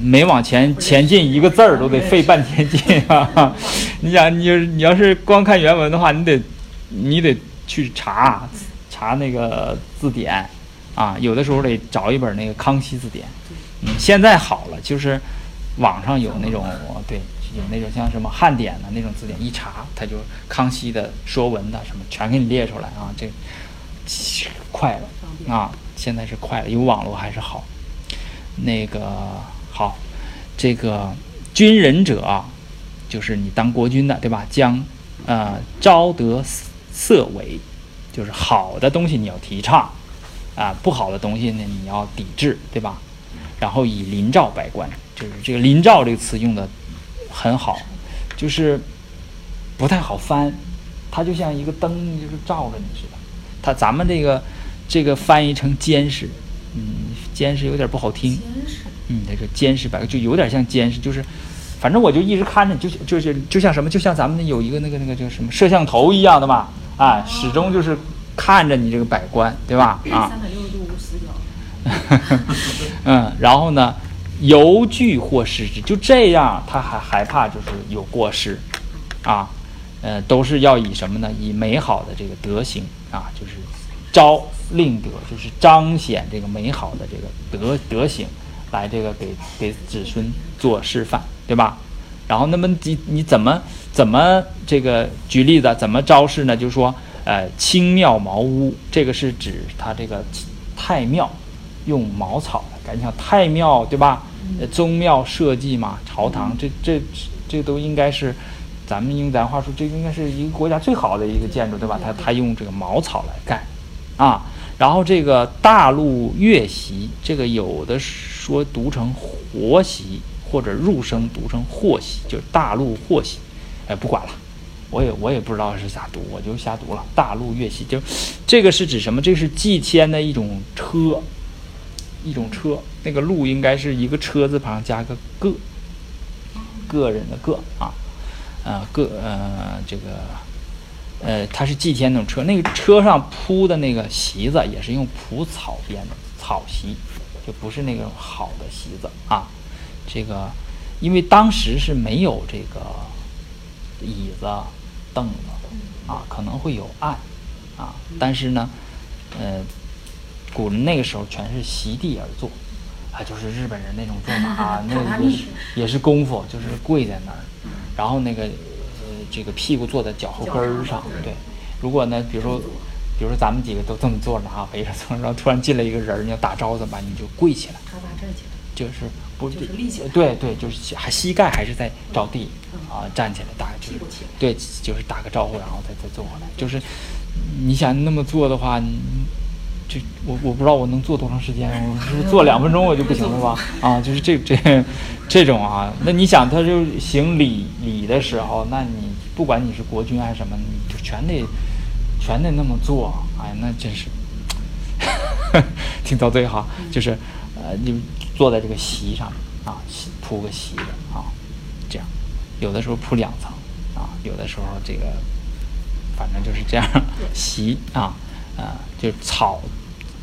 每往前前进一个字儿都得费半天劲啊！你想，你你要是光看原文的话，你得你得去查查那个字典啊，有的时候得找一本那个《康熙字典》嗯，现在好了，就是网上有那种对，有那种像什么汉典的那种字典，一查它就康熙的《说文》的什么全给你列出来啊，这快了啊，现在是快了，有网络还是好。那个好，这个军人者啊，就是你当国军的对吧？将呃招得色伪，就是好的东西你要提倡啊，不好的东西呢你要抵制对吧？然后以临照百官，就是这个“临照”这个词用的很好，就是不太好翻，它就像一个灯，就是照着你似的。它咱们这个这个翻译成监视，嗯，监视有点不好听。嗯，这个监视百官就有点像监视，就是反正我就一直看着，就就是就像什么，就像咱们有一个那个那个叫什么摄像头一样的嘛，啊，始终就是看着你这个百官，对吧？啊。三百六十度无死角。嗯，然后呢，犹惧或失之，就这样，他还害怕就是有过失，啊，呃，都是要以什么呢？以美好的这个德行啊，就是招令德，就是彰显这个美好的这个德德行，来这个给给子孙做示范，对吧？然后，那么你你怎么怎么这个举例子，怎么招式呢？就是说，呃，清庙茅屋，这个是指他这个太庙。用茅草的，感觉像太庙对吧？呃，宗庙设计嘛，朝堂，这这这都应该是，咱们用咱话说，这应该是一个国家最好的一个建筑对吧？他他用这个茅草来盖，啊，然后这个大陆月席，这个有的说读成活席，或者入声读成祸席，就是大陆祸席，哎，不管了，我也我也不知道是咋读，我就瞎读了。大陆月席就这个是指什么？这是祭天的一种车。一种车，那个路应该是一个车字旁加个个，个人的个啊，呃个呃这个呃它是祭天那种车，那个车上铺的那个席子也是用蒲草编的草席，就不是那种好的席子啊。这个因为当时是没有这个椅子凳子啊，可能会有案啊，但是呢，呃。古人那个时候全是席地而坐，啊，就是日本人那种坐法啊，那个也是也是功夫，就是跪在那儿，然后那个呃这个屁股坐在脚后跟儿上，对。如果呢，比如说，比如说咱们几个都这么坐着啊，围着坐，然后突然进来一个人，你要打招呼怎么办？你就跪起来，就是不就是立起来，对对，就是还膝盖还是在着地啊，站起来打就是对，就是打个招呼，然后再再坐回来。就是你想那么做的话，你。就我我不知道我能坐多长时间，我是做两分钟我就不行了吧？啊，就是这这这种啊，那你想他就行礼礼的时候，那你不管你是国君还是什么，你就全得全得那么做，哎，那真是 挺遭罪哈。就是呃，你坐在这个席上啊，铺个席子啊，这样，有的时候铺两层啊，有的时候这个反正就是这样席啊。呃，就是草，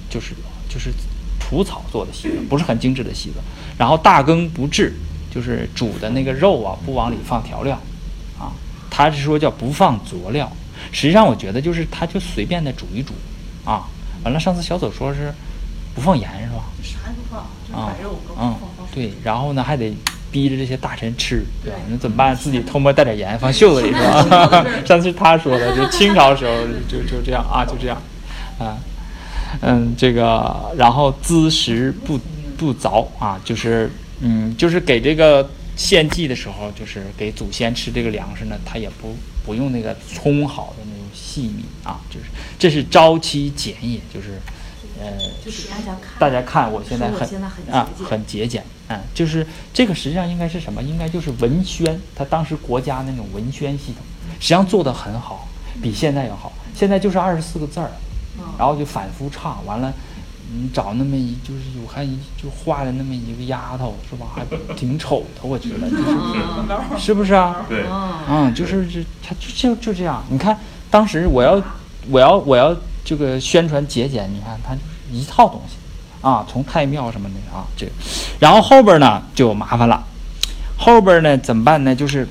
就是就是除草做的席子，不是很精致的席子。然后大羹不制，就是煮的那个肉啊，不往里放调料，啊，他是说叫不放佐料。实际上我觉得就是他就随便的煮一煮，啊，完了上次小左说是不放盐是吧？啥也不放，就白肉嗯，对，然后呢还得逼着这些大臣吃，对吧？那怎么办？自己偷摸带点盐放袖子里是吧？上次他说的，就清朝时候就就这样啊，就这样。啊，嗯，这个，然后资食不不凿啊，就是，嗯，就是给这个献祭的时候，就是给祖先吃这个粮食呢，他也不不用那个葱好的那种细米啊，就是这是朝期俭也，就是，呃，就是大家看，大家看我现在很啊很节俭，嗯，就是这个实际上应该是什么？应该就是文宣，他当时国家那种文宣系统，实际上做的很好，比现在要好。现在就是二十四个字儿。然后就反复唱，完了，你找那么一就是我看就画的那么一个丫头是吧？还挺丑的，我觉得就是，是不是啊？对，嗯，就是这他就就就这样。你看当时我要我要我要这个宣传节俭，你看他一套东西啊，从太庙什么的啊这，然后后边呢就麻烦了，后边呢怎么办呢？就是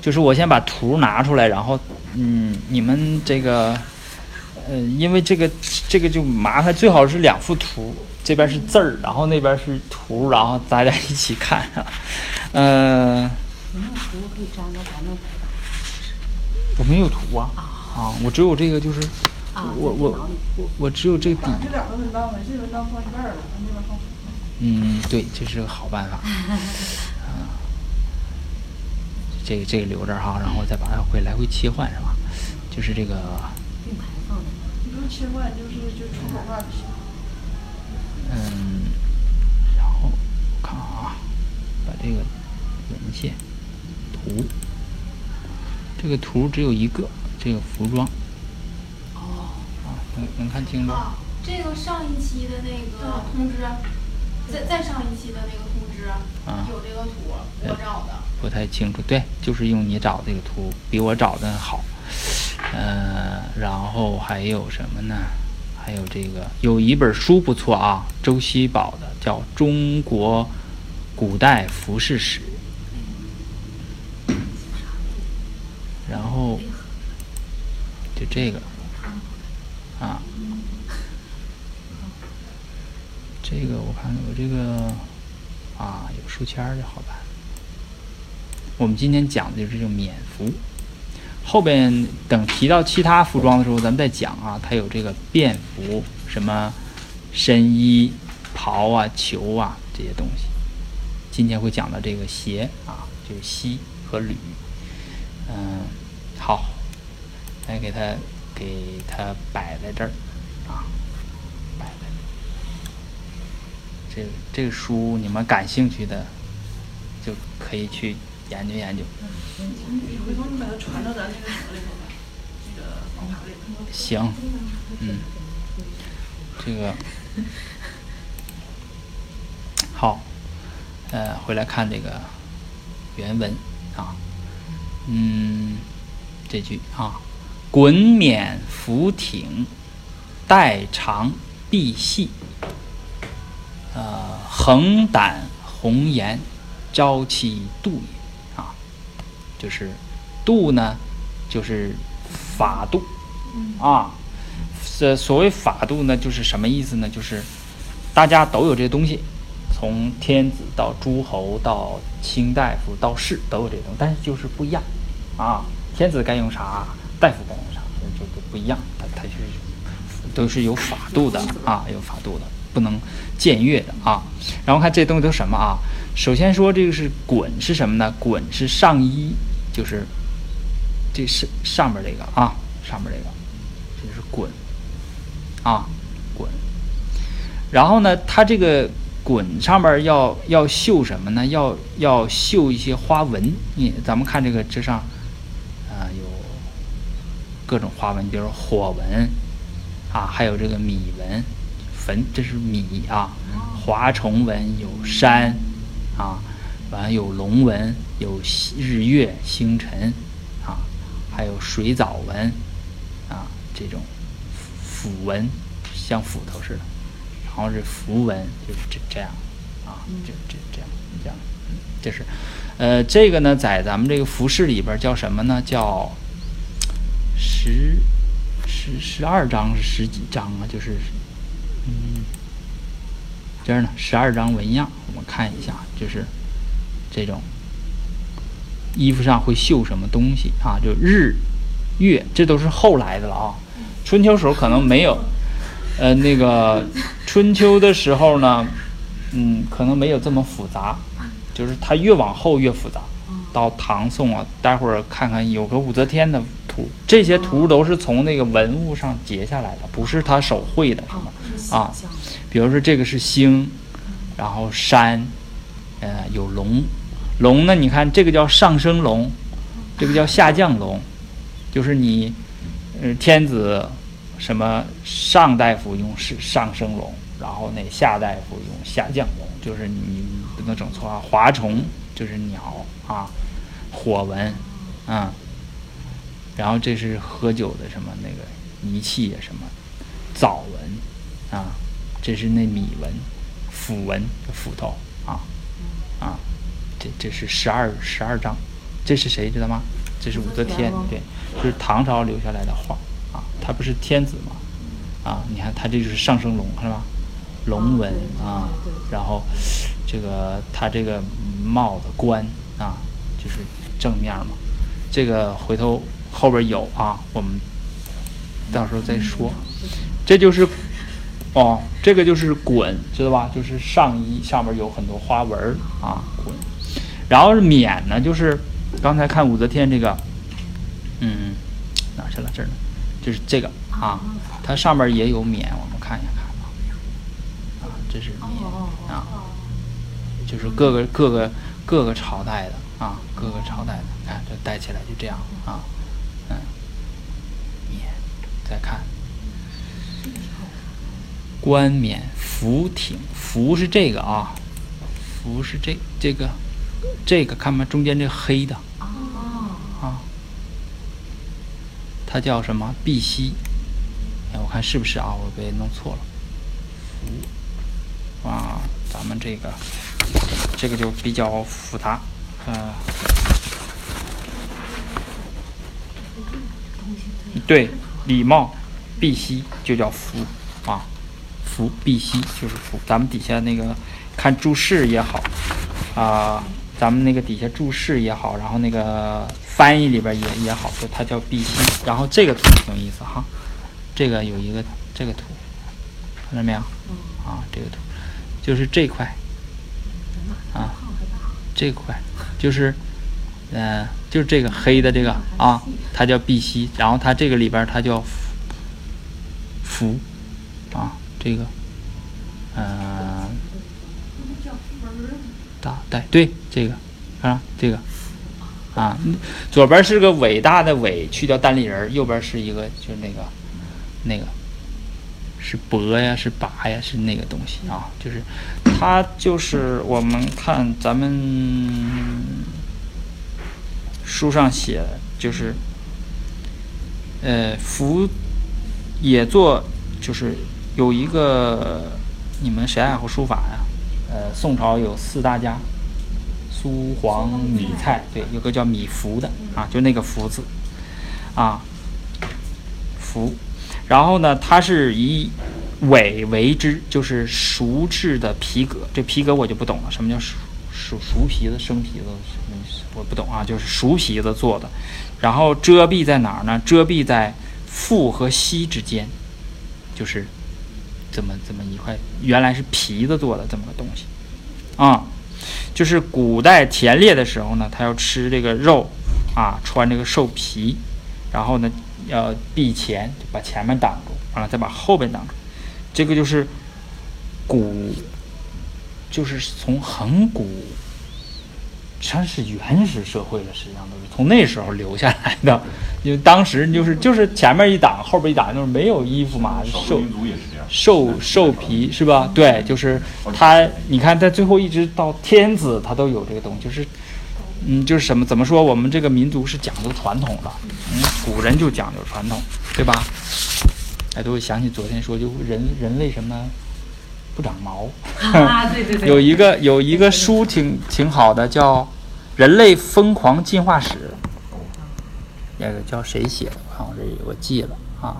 就是我先把图拿出来，然后嗯，你们这个。嗯，因为这个这个就麻烦，最好是两幅图，这边是字儿，然后那边是图，然后大家一起看。嗯、有没有图可以粘到咱们我没有图啊，啊，我只有这个，就是啊我我我我只有这个底。这两个文档呢，这文档放一半了，那边放。嗯，对，这是个好办法。嗯，这个这个留着哈，然后再把它会来回切换是吧？就是这个，并排放的。你不用切换，就是就出口画就行。嗯，然后我看啊，把这个文件图，这个图只有一个，这个服装能能看清楚？啊，这个上一期的那个通知，再再上一期的那个通知，啊有这个图，我找的。不太清楚，对，就是用你找这个图，比我找的好。呃，然后还有什么呢？还有这个有一本书不错啊，周希宝的，叫《中国古代服饰史》。然后就这个啊，这个我看我这个啊，有书签就好办。我们今天讲的就是这种冕服，后边等提到其他服装的时候，咱们再讲啊。它有这个便服，什么深衣、袍啊、裘啊这些东西。今天会讲到这个鞋啊，就是膝和履。嗯，好，来给它给它摆在这儿啊，摆在这儿。这这个书你们感兴趣的，就可以去研究研究。行，嗯，这个好，呃，回来看这个原文啊，嗯，这句啊，滚冕浮挺，带长臂细，呃，横胆红颜，朝气度也啊，就是度呢，就是法度。啊，这所谓法度呢，就是什么意思呢？就是大家都有这些东西，从天子到诸侯到卿大夫到士都有这些东西，但是就是不一样啊。天子该用啥，大夫该用啥，这个不一样，它它就是都是有法度的啊，有法度的，不能僭越的啊。然后看这东西都什么啊？首先说这个是衮是什么呢？衮是上衣，就是这是上面这个啊，上面这个。这是滚，啊，滚。然后呢，它这个滚上面要要绣什么呢？要要绣一些花纹。你咱们看这个这上，各种花纹，比如说火纹，啊，还有这个米纹，坟这是米啊，华虫纹有山，啊，完了有龙纹，有西日月星辰，啊，还有水藻纹，啊。这种斧纹像斧头似的，然后是符文，就是这这样啊，这这这样这样，嗯，这是，呃，这个呢，在咱们这个服饰里边叫什么呢？叫十十十二章是十几章啊？就是，嗯，这儿呢，十二章纹样，我们看一下，就是这种衣服上会绣什么东西啊？就日。月，这都是后来的了啊。春秋时候可能没有，呃，那个春秋的时候呢，嗯，可能没有这么复杂，就是它越往后越复杂。到唐宋啊，待会儿看看有个武则天的图，这些图都是从那个文物上截下来的，不是他手绘的啊。比如说这个是星，然后山，呃，有龙，龙呢，你看这个叫上升龙，这个叫下降龙。就是你，呃，天子什么上大夫用是上升龙，然后那下大夫用下降龙，就是你不能整错啊。华虫就是鸟啊，火纹，啊，然后这是喝酒的什么那个仪器啊什么，枣纹啊，这是那米纹，斧纹斧头啊啊，这这是十二十二章，这是谁知道吗？这是武则天，对。就是唐朝留下来的画啊，他不是天子吗？啊，你看他这就是上升龙是吧？龙纹啊然后这个他这个帽子冠啊，就是正面嘛。这个回头后边有啊，我们到时候再说。这就是哦，这个就是衮，知道吧？就是上衣上面有很多花纹啊，衮。然后是冕呢，就是刚才看武则天这个，嗯，哪去了？这儿呢，就是这个啊，它上面也有冕，我们看一下看啊，这是冕啊，就是各个各个各个朝代的啊，各个朝代的，看这戴起来就这样啊，再看。冠冕服挺，服是这个啊，服是这这个这个看吧？中间这黑的哦，啊，它叫什么？碧玺。哎，我看是不是啊？我被弄错了。服啊，咱们这个这个就比较复杂，呃，对，礼貌、碧玺就叫服啊，服碧玺就是服。咱们底下那个看注释也好啊、咱们那个底下注释也好，然后那个翻译里边也也好，就它叫碧玺。然后这个图挺有意思哈，这个有一个这个图，看到没有？啊，这个图就是这块啊，这块就是，嗯、就是这个黑的这个啊，它叫碧玺，然后它这个里边它叫福福，啊，这个，嗯、大带对这个，啊，这个，啊，左边是个伟大的伟，去掉单立人，右边是一个就是那个那个是帛呀，是拔呀，是那个东西啊，就是它就是我们看咱们书上写，就是呃福也做，就是有一个你们谁爱好书法呀？呃，宋朝有四大家，苏黄米蔡，对，有个叫米芾的啊，就那个芾字啊，芾。然后呢，它是以尾为之，就是熟制的皮革。这皮革我就不懂了，什么叫熟熟熟皮子、生皮子？我不懂啊，就是熟皮子做的。然后遮蔽在哪儿呢？遮蔽在腹和膝之间，就是这么这么一块，原来是皮子做的这么个东西啊。就是古代田猎的时候呢，他要吃这个肉啊，穿这个兽皮，然后呢要避前，把前面挡住，完了再把后边挡住。这个就是古，就是从很古，它是原始社会的，实际上都是从那时候留下来的。因为当时就是就是前面一挡，后边一挡，就是没有衣服嘛，兽。兽兽皮是吧？对，就是它。你看，在最后一直到天子，他都有这个东西，就是，嗯，就是什么？怎么说？我们这个民族是讲究传统的，嗯，古人就讲究传统，对吧？哎，都会想起昨天说，就人人为什么不长毛？啊，对对对，有一个有一个书挺挺好的，叫《人类疯狂进化史》，那个叫谁写的？我看我这我记了啊。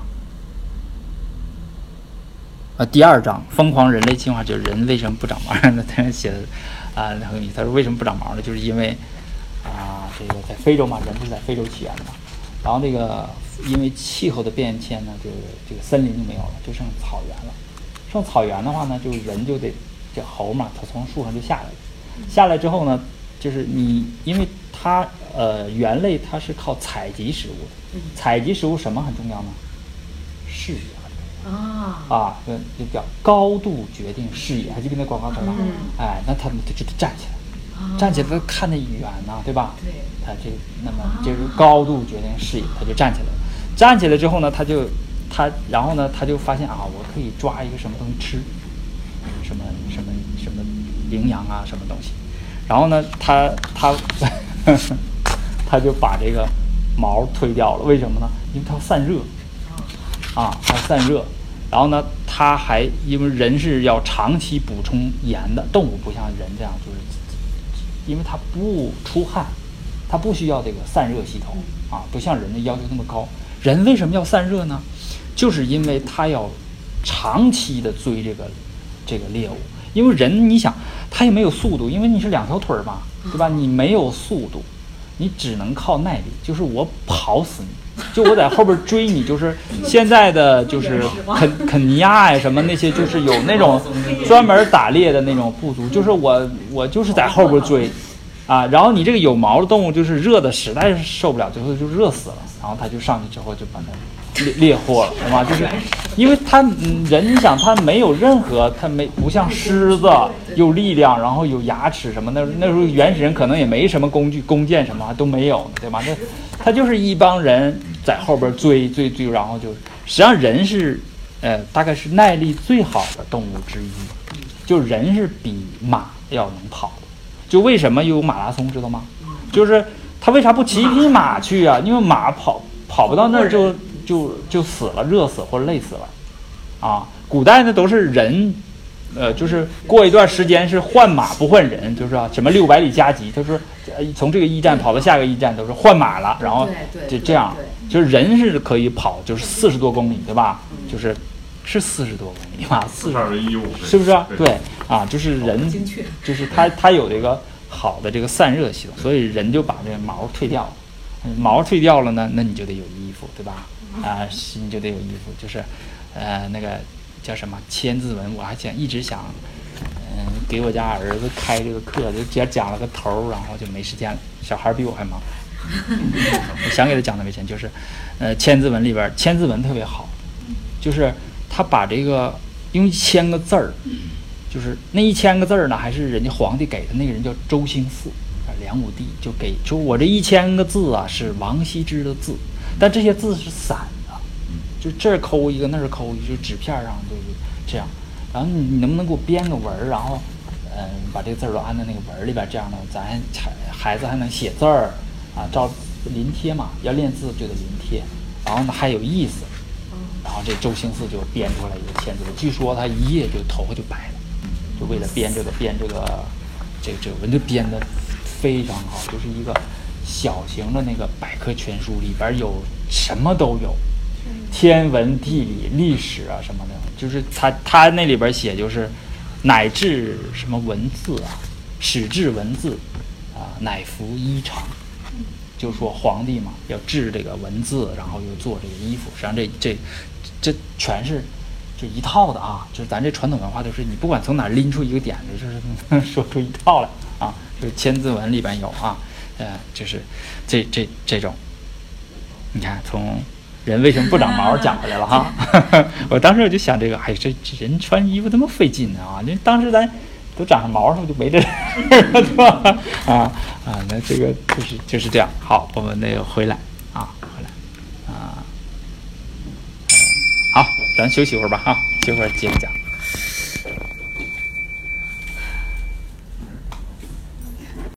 啊，第二章《疯狂人类进化》就是人为什么不长毛？那他写的啊，很有意思。他说为什么不长毛呢？就是因为啊，这个在非洲嘛，人是在非洲起源的嘛。然后那个因为气候的变迁呢，就是这个森林就没有了，就剩草原了。剩草原的话呢，就人就得这猴嘛，它从树上就下来。下来之后呢，就是你因为它呃猿类它是靠采集食物的，采集食物什么很重要呢？视野很重要。啊，啊，就就叫高度决定视野，还记得那广告词吗？嗯哎，那他们就就得站起来，啊站起来他看得远呐、对吧？对他这那么就是高度决定视野，他就站起来了。站起来之后呢，他就他然后呢，他就发现啊，我可以抓一个什么东西吃，什么什么什么羚羊啊，什么东西。然后呢，他他 他就把这个毛推掉了，为什么呢？因为它要散热。啊，它散热。然后呢，它还因为人是要长期补充盐的，动物不像人这样，就是因为它不出汗，它不需要这个散热系统啊，不像人的要求那么高。人为什么要散热呢？就是因为它要长期的追这个这个猎物，因为人你想他也没有速度，因为你是两条腿儿嘛，对吧？你没有速度，你只能靠耐力，就是我跑死你，就我在后边追你，就是 现在的就是 肯肯尼亚呀什么那些，就是有那种专门打猎的那种部族，就是我我就是在后边追。啊，然后你这个有毛的动物就是热的实在是受不了，最后就热死了，然后它就上去之后就把它猎猎获了，是吧？就是因为它嗯人，你想它没有任何，它没不像狮子有力量，然后有牙齿什么的，那时候原始人可能也没什么工具、弓箭什么都没有，对吧？那它就是一帮人在后边追追追，然后就实际上人是呃大概是耐力最好的动物之一，就人是比马要能跑。就为什么有马拉松，知道吗？就是他为啥不骑一匹马去啊？因为马跑跑不到那儿就就就死了，热死或者累死了，啊！古代呢都是人，呃，就是过一段时间是换马不换人，就是啊，什么六百里加急，他说从这个驿站跑到下个驿站都是换马了，然后就这样，就是人是可以跑，就是四十多公里，对吧？就是是四十多公里吧？四十是不是？对。啊，就是人，就是他，他有这个好的这个散热系统，所以人就把这个毛退掉了。毛退掉了呢，那你就得有衣服，对吧？啊，你就得有衣服，就是，呃，那个叫什么千字文，我还想一直想，嗯，给我家儿子开这个课，就讲讲了个头，然后就没时间了。小孩比我还忙，我想给他讲的没钱，就是，呃，千字文里边，千字文特别好，就是他把这个用一千个字儿。就是那一千个字儿呢，还是人家皇帝给的？那个人叫周兴嗣，啊，梁武帝就给，就我这一千个字啊，是王羲之的字，但这些字是散的，就这儿抠一个，那儿抠一个，就纸片上就是这样。然后你你能不能给我编个文儿，然后，嗯，把这个字儿都安在那个文儿里边，这样呢，咱孩孩子还能写字儿啊，照临帖嘛，要练字就得临帖，然后呢还有意思。然后这周兴嗣就编出来一个签字文，据说他一夜就头发就白了。就为了编这个编这个，这个这个文就编的非常好，就是一个小型的那个百科全书，里边有什么都有，天文地理历史啊什么的，就是他他那里边写就是乃至什么文字啊，始制文字啊，乃服衣裳，就说皇帝嘛要制这个文字，然后又做这个衣服，实际上这这这全是。这一套的啊，就是咱这传统文化就是你不管从哪拎出一个点子，就是 说出一套来啊。就是《千字文》里边有啊，呃，就是这这这种，你看从人为什么不长毛讲回来了哈。我当时我就想这个，哎，这这人穿衣服这么费劲呢啊！那当时咱都长上毛，是不是就没这事儿了，对吧？啊啊，那这个就是就是这样。好，我们那个回来啊，回来啊。好，咱休息一会儿吧，哈，歇会儿接着讲。